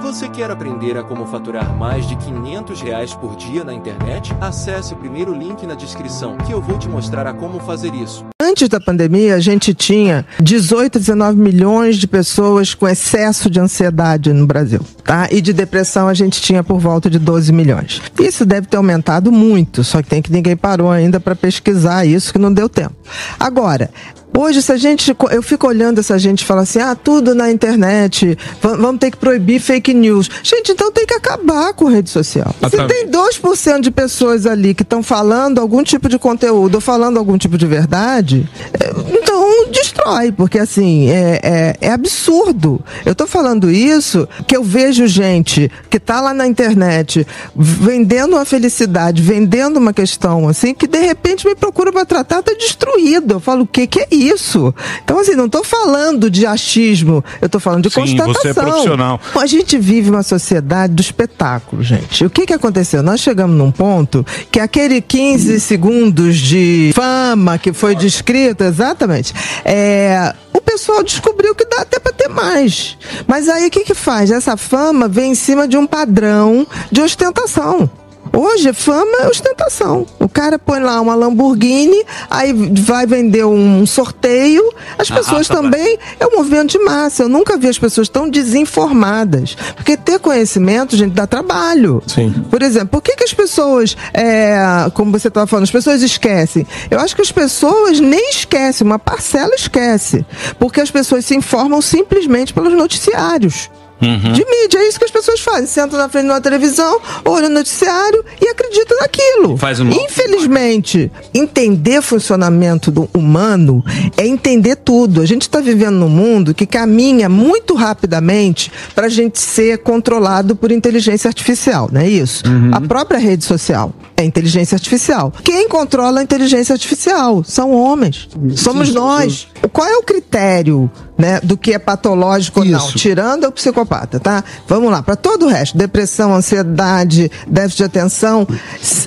Você quer aprender a como faturar mais de 500 reais por dia na internet? Acesse o primeiro link na descrição que eu vou te mostrar a como fazer isso. Antes da pandemia, a gente tinha 18, 19 milhões de pessoas com excesso de ansiedade no Brasil, tá? E de depressão a gente tinha por volta de 12 milhões. Isso deve ter aumentado muito, só que tem que ninguém parou ainda para pesquisar isso que não deu tempo. Agora, Hoje, se a gente. Eu fico olhando essa gente e falo assim: ah, tudo na internet, vamos ter que proibir fake news. Gente, então tem que acabar com rede social. Se tem 2% de pessoas ali que estão falando algum tipo de conteúdo ou falando algum tipo de verdade, é, então destrói, porque assim, é, é, é absurdo. Eu tô falando isso que eu vejo gente que tá lá na internet vendendo uma felicidade, vendendo uma questão assim, que de repente me procura para tratar, tá destruído. Eu falo, o que, que é isso? Então, assim, não estou falando de achismo, eu estou falando de Sim, constatação. Você é profissional. A gente vive uma sociedade do espetáculo, gente. O que, que aconteceu? Nós chegamos num ponto que aquele 15 segundos de fama que foi descrito, exatamente, é, pessoal descobriu que dá até para ter mais. Mas aí o que, que faz? Essa fama vem em cima de um padrão de ostentação. Hoje, fama é ostentação. O cara põe lá uma Lamborghini, aí vai vender um sorteio. As ah, pessoas ah, também. É um movimento de massa. Eu nunca vi as pessoas tão desinformadas. Porque ter conhecimento, gente, dá trabalho. Sim. Por exemplo, por que, que as pessoas, é, como você estava falando, as pessoas esquecem? Eu acho que as pessoas nem esquecem, uma parcela esquece. Porque as pessoas se informam simplesmente pelos noticiários. Uhum. De mídia, é isso que as pessoas fazem. Sentam na frente de uma televisão, olham o noticiário e acreditam naquilo. Faz um... Infelizmente, entender funcionamento do humano é entender tudo. A gente está vivendo num mundo que caminha muito rapidamente para a gente ser controlado por inteligência artificial, não é isso? Uhum. A própria rede social é inteligência artificial. Quem controla a inteligência artificial? São homens. Somos nós. Qual é o critério né, do que é patológico ou não? Tirando o psicopata, tá? Vamos lá, para todo o resto, depressão, ansiedade, déficit de atenção,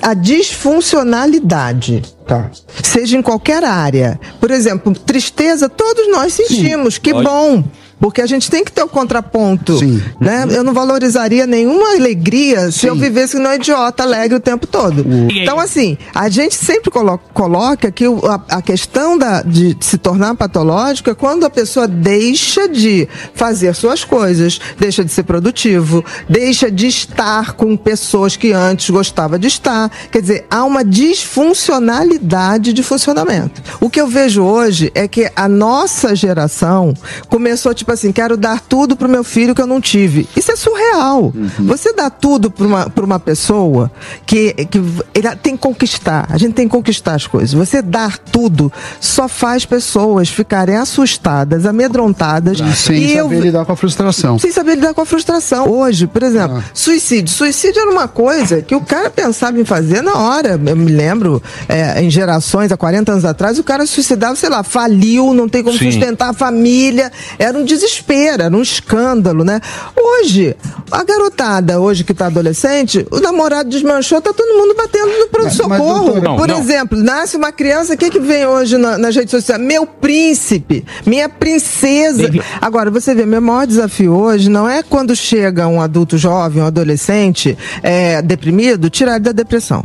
a disfuncionalidade. Tá. Seja em qualquer área. Por exemplo, tristeza, todos nós sentimos. Sim. Que bom. Porque a gente tem que ter o contraponto. Sim. Né? Eu não valorizaria nenhuma alegria se Sim. eu vivesse no idiota alegre o tempo todo. Então, assim, a gente sempre colo coloca que o, a, a, questão da, de se tornar patológico é quando a pessoa deixa de fazer suas coisas, deixa de ser produtivo, deixa de estar com pessoas que antes gostava de estar. Quer dizer, há uma disfuncionalidade de funcionamento. O que eu vejo hoje é que a nossa geração começou, tipo, tipo assim, quero dar tudo pro meu filho que eu não tive. Isso é surreal. Uhum. Você dá tudo pra uma, pra uma pessoa que, que ele tem que conquistar. A gente tem que conquistar as coisas. Você dar tudo só faz pessoas ficarem assustadas, amedrontadas. Ah, sem e saber eu, lidar com a frustração. Sem saber lidar com a frustração. Hoje, por exemplo, ah. suicídio. Suicídio era uma coisa que o cara pensava em fazer na hora. Eu me lembro, é, em gerações, há 40 anos atrás, o cara suicidava, sei lá, faliu, não tem como Sim. sustentar a família. Era um desespero, era um escândalo, né? Hoje, a garotada, hoje que tá adolescente, o namorado desmanchou, tá todo mundo batendo no pronto-socorro. Por não. exemplo, nasce uma criança, o que que vem hoje na, nas redes sociais? Meu príncipe, minha princesa. Agora, você vê, meu maior desafio hoje não é quando chega um adulto jovem, um adolescente é, deprimido, tirar ele da depressão.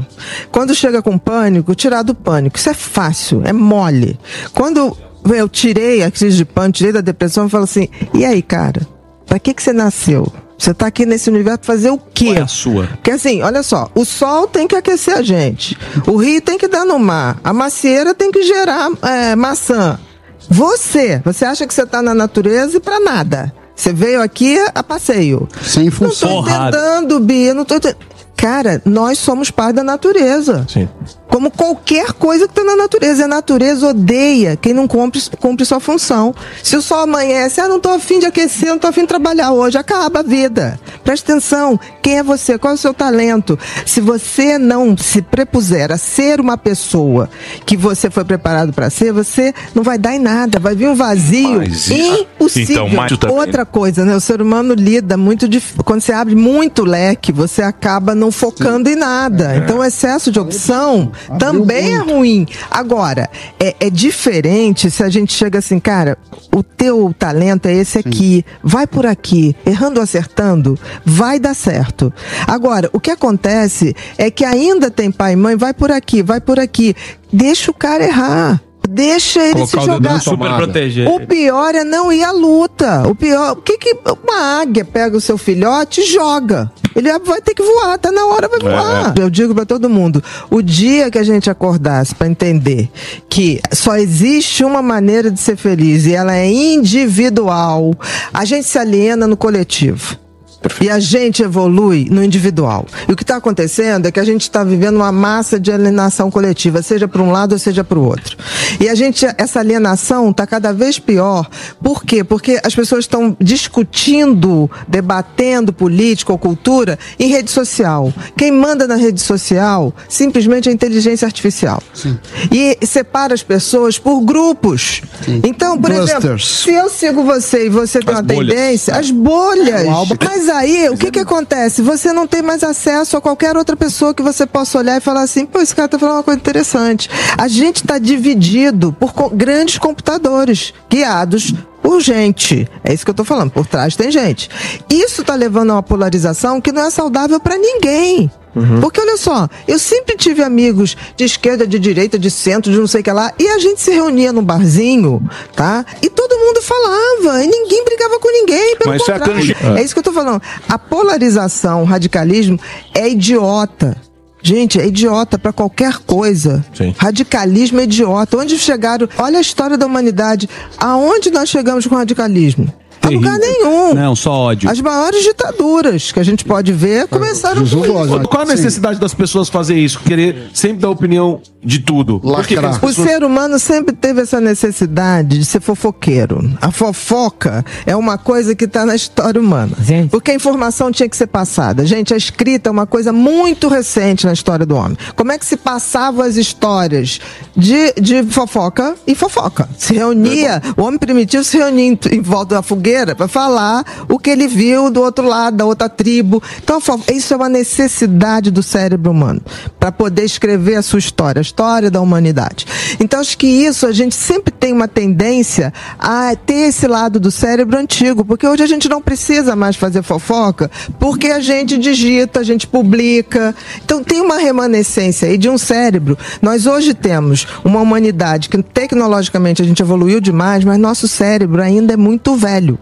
Quando chega com pânico, tirar do pânico. Isso é fácil, é mole. Quando eu tirei a crise de pânico, tirei da depressão e falo assim: e aí, cara, pra que, que você nasceu? Você tá aqui nesse universo fazer o quê? Qual é a sua? Porque assim, olha só, o sol tem que aquecer a gente, o rio tem que dar no mar, a macieira tem que gerar é, maçã. Você, você acha que você tá na natureza e para nada. Você veio aqui a passeio. Sem função. Não tô entendendo, Bia, não tô entendendo. Cara, nós somos parte da natureza. Sim como qualquer coisa que está na natureza. A natureza odeia quem não cumpre, cumpre sua função. Se o sol amanhece, ah, não estou afim de aquecer, não estou afim de trabalhar hoje, acaba a vida. Preste atenção, quem é você? Qual é o seu talento? Se você não se prepuser a ser uma pessoa que você foi preparado para ser, você não vai dar em nada, vai vir um vazio mas, impossível. Então, Outra coisa, né? O ser humano lida muito dif... quando você abre muito leque, você acaba não focando Sim. em nada. É. Então, o excesso de opção também é ruim. Agora, é, é, diferente se a gente chega assim, cara, o teu talento é esse aqui, Sim. vai por aqui, errando ou acertando, vai dar certo. Agora, o que acontece é que ainda tem pai e mãe, vai por aqui, vai por aqui. Deixa o cara errar. Deixa ele Colocar se jogar. Super proteger. O pior é não ir à luta. O pior, o que que uma águia pega o seu filhote e joga? Ele vai ter que voar, tá na hora, vai voar. Eu digo pra todo mundo, o dia que a gente acordasse pra entender que só existe uma maneira de ser feliz e ela é individual, a gente se aliena no coletivo. E a gente evolui no individual. E o que está acontecendo é que a gente está vivendo uma massa de alienação coletiva, seja para um lado ou seja para o outro. E a gente, essa alienação está cada vez pior. Por quê? Porque as pessoas estão discutindo, debatendo política ou cultura em rede social. Quem manda na rede social simplesmente é a inteligência artificial. E separa as pessoas por grupos. Então, por exemplo, se eu sigo você e você tem As uma bolhas. tendência, as bolhas. Mas aí, o que que acontece? Você não tem mais acesso a qualquer outra pessoa que você possa olhar e falar assim, pô, esse cara tá falando uma coisa interessante. A gente está dividido por co- grandes computadores, guiados por gente. É isso que eu tô falando, por trás tem gente. Isso tá levando a uma polarização que não é saudável para ninguém. Porque olha só, eu sempre tive amigos de esquerda, de direita, de centro, de não sei o que lá, e a gente se reunia num barzinho, tá? E todo mundo falava, e ninguém brigava com ninguém, pelo Mas isso é contrário. canji- É isso que eu tô falando. A polarização, o radicalismo é idiota. Gente, é idiota pra qualquer coisa. Sim. Radicalismo é idiota. Onde chegaram? Olha a história da humanidade. Aonde nós chegamos com o radicalismo? A lugar nenhum. Não, só ódio. As maiores ditaduras que a gente pode ver começaram Jesus com isso. gosta. Qual a necessidade das pessoas fazer isso? Querer sempre dar opinião de tudo? Por que que as Lacrar. O pessoas- ser humano sempre teve essa necessidade de ser fofoqueiro. A fofoca é uma coisa que está na história humana. Gente. Porque a informação tinha que ser passada. Gente, a escrita é uma coisa muito recente na história do homem. Como é que se passavam as histórias de, de fofoca e fofoca? Se reunia, o homem primitivo se reunia em, em volta da fogueira para falar o que ele viu do outro lado, da outra tribo. Então, isso é uma necessidade do cérebro humano para poder escrever a sua história, a história da humanidade. Então, acho que isso a gente sempre tem uma tendência a ter esse lado do cérebro antigo, porque hoje a gente não precisa mais fazer fofoca, porque a gente digita, a gente publica. Então, tem uma remanescência aí de um cérebro. Nós hoje temos uma humanidade que tecnologicamente a gente evoluiu demais, mas nosso cérebro ainda é muito velho.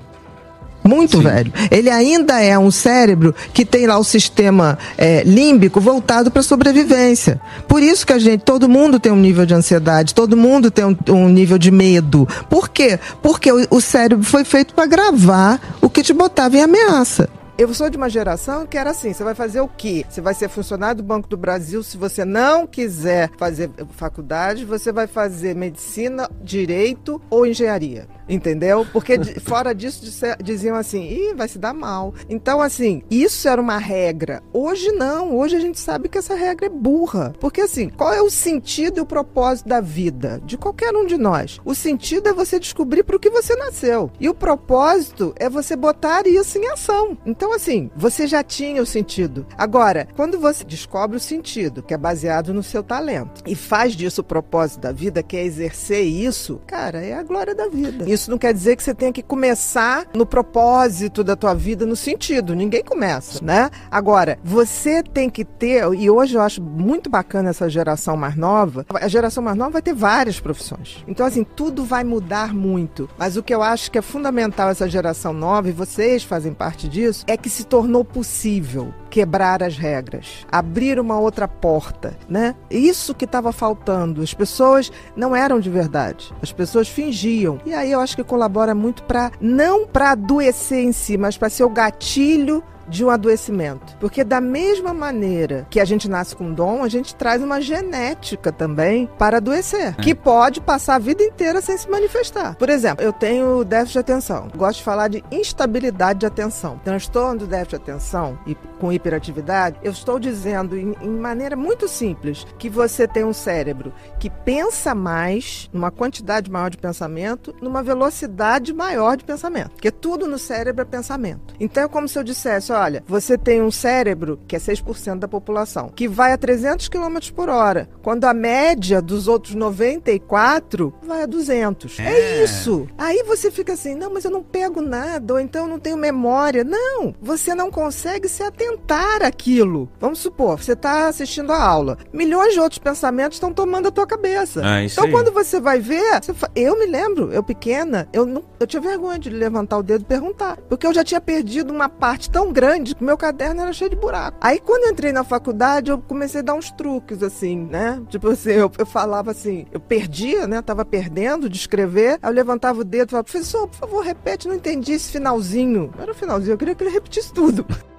Muito velho. Ele ainda é um cérebro que tem lá o sistema é, límbico voltado para sobrevivência. Por isso que a gente, todo mundo tem um nível de ansiedade, todo mundo tem um, um nível de medo. Por quê? Porque o, o cérebro foi feito para gravar o que te botava em ameaça. Eu sou de uma geração que era assim: você vai fazer o quê? Você vai ser funcionário do Banco do Brasil. Se você não quiser fazer faculdade, você vai fazer medicina, direito ou engenharia. Entendeu? Porque de- fora disso disse- diziam assim: Ih, vai se dar mal. Então, assim, isso era uma regra. Hoje não. Hoje a gente sabe que essa regra é burra. Porque, assim, qual é o sentido e o propósito da vida? De qualquer um de nós. O sentido é você descobrir para o que você nasceu. E o propósito é você botar isso em ação. Então, assim, você já tinha o sentido. Agora, quando você descobre o sentido, que é baseado no seu talento, e faz disso o propósito da vida, que é exercer isso, cara, é a glória da vida. Isso não quer dizer que você tenha que começar no propósito da tua vida, no sentido. Ninguém começa, né? Agora, você tem que ter, e hoje eu acho muito bacana essa geração mais nova, a geração mais nova vai ter várias profissões. Então, assim, tudo vai mudar muito. Mas o que eu acho que é fundamental essa geração nova, e vocês fazem parte disso, é que se tornou possível quebrar as regras, abrir uma outra porta, né? Isso que estava faltando. As pessoas não eram de verdade. As pessoas fingiam. E aí eu acho que colabora muito para não para adoecer em si, mas para ser o gatilho de um adoecimento. Porque da mesma maneira que a gente nasce com dom, a gente traz uma genética também para adoecer, que pode passar a vida inteira sem se manifestar. Por exemplo, eu tenho déficit de atenção. Gosto de falar de instabilidade de atenção. Transtorno do déficit de atenção e com hiperatividade, eu estou dizendo em, em maneira muito simples que você tem um cérebro que pensa mais, numa quantidade maior de pensamento, numa velocidade maior de pensamento. Porque tudo no cérebro é pensamento. Então é como se eu dissesse, olha, olha, você tem um cérebro, que é 6% da população, que vai a 300 km por hora, quando a média dos outros 94 vai a 200. É, é isso. Aí você fica assim, não, mas eu não pego nada, ou então eu não tenho memória. Não, você não consegue se atentar àquilo. Vamos supor, você está assistindo a aula, milhões de outros pensamentos estão tomando a tua cabeça. Ah, então aí. quando você vai ver, você eu me lembro, eu pequena, eu, não, eu tinha vergonha de levantar o dedo e perguntar, porque eu já tinha perdido uma parte tão grande que meu caderno era cheio de buraco. Aí quando entrei na faculdade, eu comecei a dar uns truques assim, né? Tipo assim, eu, eu falava assim, eu perdia, né? Tava perdendo de escrever, aí eu levantava o dedo e falava, professor, por favor, repete, não entendi esse finalzinho. Era o finalzinho, eu queria que ele repetisse tudo.